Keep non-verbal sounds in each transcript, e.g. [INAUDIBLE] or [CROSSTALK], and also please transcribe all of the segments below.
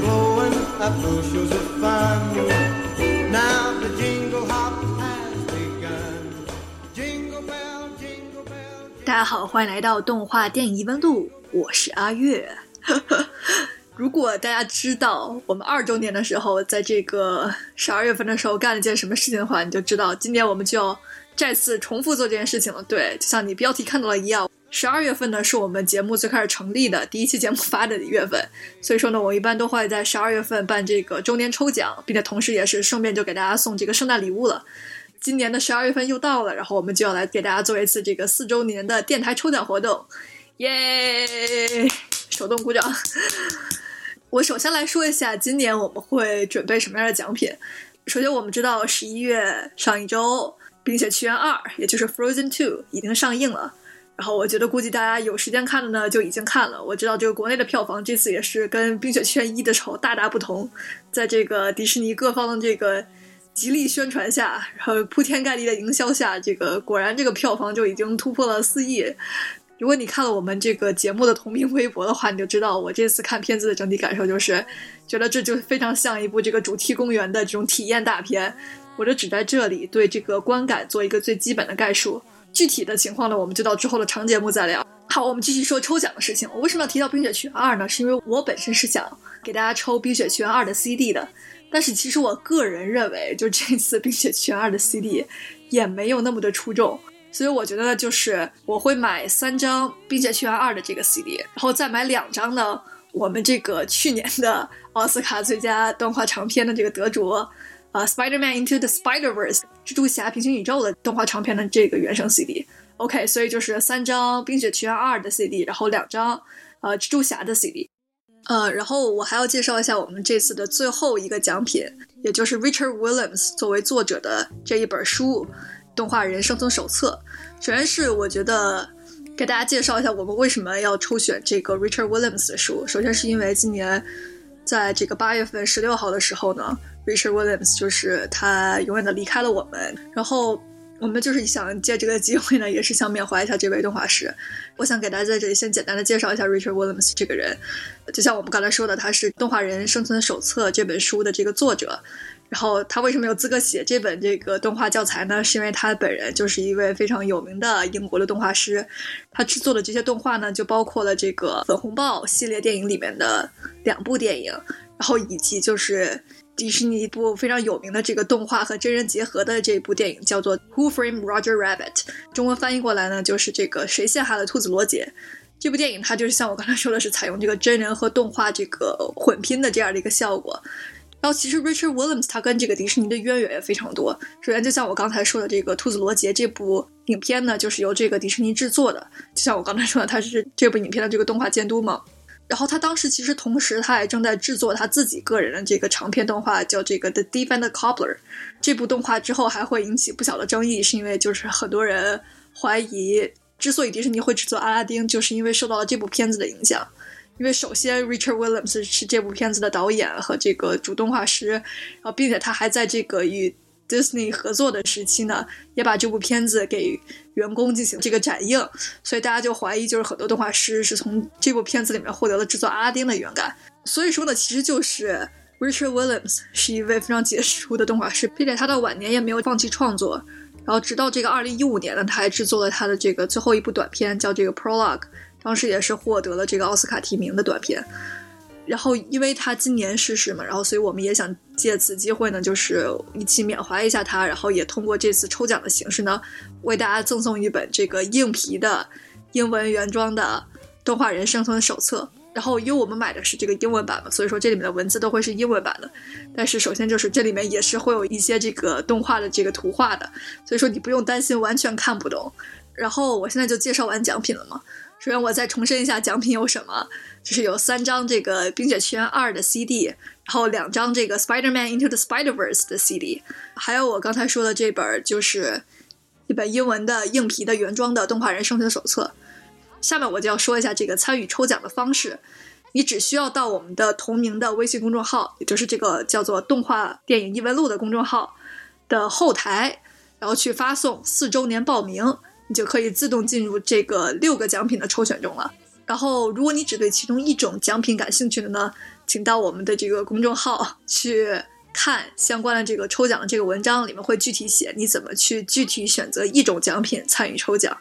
Go. on，大家好，欢迎来到动画电影一问录，我是阿月。[LAUGHS] 如果大家知道我们二周年的时候，在这个十二月份的时候干了件什么事情的话，你就知道今年我们就要再次重复做这件事情了。对，就像你标题看到了一样，十二月份呢是我们节目最开始成立的第一期节目发的月份，所以说呢，我一般都会在十二月份办这个周年抽奖，并且同时也是顺便就给大家送这个圣诞礼物了。今年的十二月份又到了，然后我们就要来给大家做一次这个四周年的电台抽奖活动，耶！手动鼓掌。我首先来说一下，今年我们会准备什么样的奖品。首先，我们知道十一月上一周《冰雪奇缘二》，也就是《Frozen Two》已经上映了。然后，我觉得估计大家有时间看的呢，就已经看了。我知道这个国内的票房这次也是跟《冰雪奇缘一》的时候大大不同，在这个迪士尼各方的这个极力宣传下，然后铺天盖地的营销下，这个果然这个票房就已经突破了四亿。如果你看了我们这个节目的同名微博的话，你就知道我这次看片子的整体感受就是，觉得这就非常像一部这个主题公园的这种体验大片。我就只在这里对这个观感做一个最基本的概述，具体的情况呢，我们就到之后的长节目再聊。好，我们继续说抽奖的事情。我为什么要提到《冰雪奇缘二》呢？是因为我本身是想给大家抽《冰雪奇缘二》的 CD 的，但是其实我个人认为，就这次《冰雪奇缘二》的 CD 也没有那么的出众。所以我觉得，就是我会买三张《冰雪奇缘二》的这个 CD，然后再买两张呢，我们这个去年的奥斯卡最佳动画长片的这个得主，啊，《Spider-Man Into the Spider-Verse》蜘蛛侠平行宇宙的动画长片的这个原声 CD。OK，所以就是三张《冰雪奇缘二》的 CD，然后两张呃蜘蛛侠的 CD。呃，然后我还要介绍一下我们这次的最后一个奖品，也就是 Richard Williams 作为作者的这一本书。动画人生存手册，首先是我觉得给大家介绍一下我们为什么要抽选这个 Richard Williams 的书。首先是因为今年在这个八月份十六号的时候呢，Richard Williams 就是他永远的离开了我们，然后我们就是想借这个机会呢，也是想缅怀一下这位动画师。我想给大家在这里先简单的介绍一下 Richard Williams 这个人，就像我们刚才说的，他是《动画人生存手册》这本书的这个作者。然后他为什么有资格写这本这个动画教材呢？是因为他本人就是一位非常有名的英国的动画师，他制作的这些动画呢，就包括了这个《粉红豹》系列电影里面的两部电影，然后以及就是迪士尼一部非常有名的这个动画和真人结合的这部电影，叫做《Who Framed Roger Rabbit》，中文翻译过来呢，就是这个谁陷害了兔子罗杰。这部电影它就是像我刚才说的是采用这个真人和动画这个混拼的这样的一个效果。然后其实 Richard Williams 他跟这个迪士尼的渊源也非常多。首先，就像我刚才说的，这个《兔子罗杰》这部影片呢，就是由这个迪士尼制作的。就像我刚才说的，他是这部影片的这个动画监督嘛。然后他当时其实同时他也正在制作他自己个人的这个长篇动画，叫这个《The Thief and the Cobbler》。这部动画之后还会引起不小的争议，是因为就是很多人怀疑，之所以迪士尼会制作《阿拉丁》，就是因为受到了这部片子的影响。因为首先，Richard Williams 是这部片子的导演和这个主动画师，然后并且他还在这个与 Disney 合作的时期呢，也把这部片子给员工进行这个展映，所以大家就怀疑，就是很多动画师是从这部片子里面获得了制作阿拉丁的灵感。所以说呢，其实就是 Richard Williams 是一位非常杰出的动画师，并且他到晚年也没有放弃创作，然后直到这个二零一五年呢，他还制作了他的这个最后一部短片，叫这个 Prologue。当时也是获得了这个奥斯卡提名的短片，然后因为他今年逝世嘛，然后所以我们也想借此机会呢，就是一起缅怀一下他，然后也通过这次抽奖的形式呢，为大家赠送一本这个硬皮的英文原装的动画人生存手册。然后因为我们买的是这个英文版嘛，所以说这里面的文字都会是英文版的。但是首先就是这里面也是会有一些这个动画的这个图画的，所以说你不用担心完全看不懂。然后我现在就介绍完奖品了嘛。首先，我再重申一下奖品有什么，就是有三张这个《冰雪奇缘二》的 CD，然后两张这个《Spider-Man Into the Spider-Verse》的 CD，还有我刚才说的这本就是一本英文的硬皮的原装的动画人生存手册。下面我就要说一下这个参与抽奖的方式，你只需要到我们的同名的微信公众号，也就是这个叫做“动画电影异闻录”的公众号的后台，然后去发送“四周年报名”。就可以自动进入这个六个奖品的抽选中了。然后，如果你只对其中一种奖品感兴趣的呢，请到我们的这个公众号 [LAUGHS] 去看相关的这个抽奖的这个文章，里面会具体写你怎么去具体选择一种奖品参与抽奖。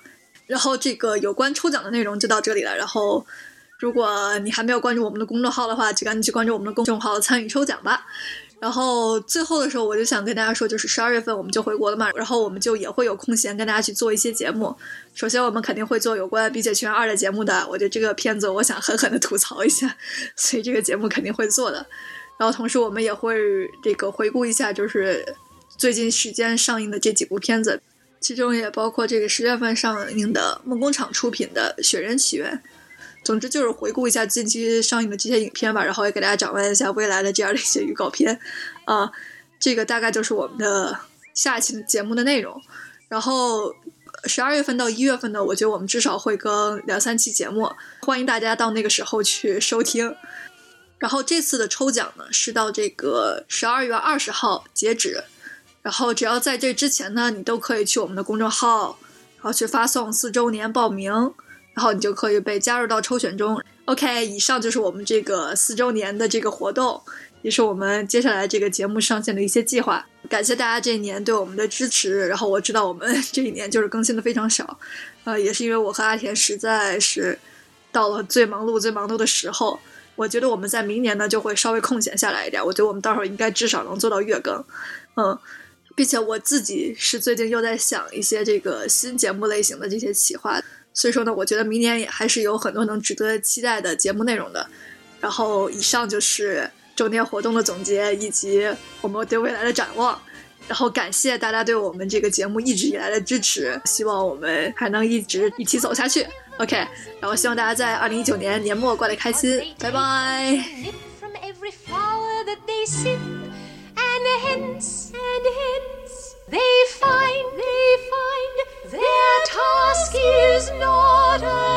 然后这个有关抽奖的内容就到这里了。然后，如果你还没有关注我们的公众号的话，就赶紧去关注我们的公众号参与抽奖吧。然后最后的时候，我就想跟大家说，就是十二月份我们就回国了嘛，然后我们就也会有空闲跟大家去做一些节目。首先，我们肯定会做有关《碧血拳二》的节目的。我觉得这个片子，我想狠狠的吐槽一下，[LAUGHS] 所以这个节目肯定会做的。然后同时，我们也会这个回顾一下，就是最近时间上映的这几部片子，其中也包括这个十月份上映的梦工厂出品的《雪人起源》。总之就是回顾一下近期上映的这些影片吧，然后也给大家展望一下未来的这样的一些预告片，啊，这个大概就是我们的下一期节目的内容。然后十二月份到一月份呢，我觉得我们至少会更两三期节目，欢迎大家到那个时候去收听。然后这次的抽奖呢是到这个十二月二十号截止，然后只要在这之前呢，你都可以去我们的公众号，然后去发送四周年报名。然后你就可以被加入到抽选中。OK，以上就是我们这个四周年的这个活动，也是我们接下来这个节目上线的一些计划。感谢大家这一年对我们的支持。然后我知道我们 [LAUGHS] 这一年就是更新的非常少，呃，也是因为我和阿田实在是到了最忙碌、最忙碌的时候。我觉得我们在明年呢就会稍微空闲下来一点。我觉得我们到时候应该至少能做到月更，嗯，并且我自己是最近又在想一些这个新节目类型的这些企划。所以说呢，我觉得明年也还是有很多能值得期待的节目内容的。然后，以上就是周年活动的总结以及我们对未来的展望。然后，感谢大家对我们这个节目一直以来的支持，希望我们还能一直一起走下去。OK，然后希望大家在二零一九年年末过得开心，拜拜。[LAUGHS] They find, they find, their task is not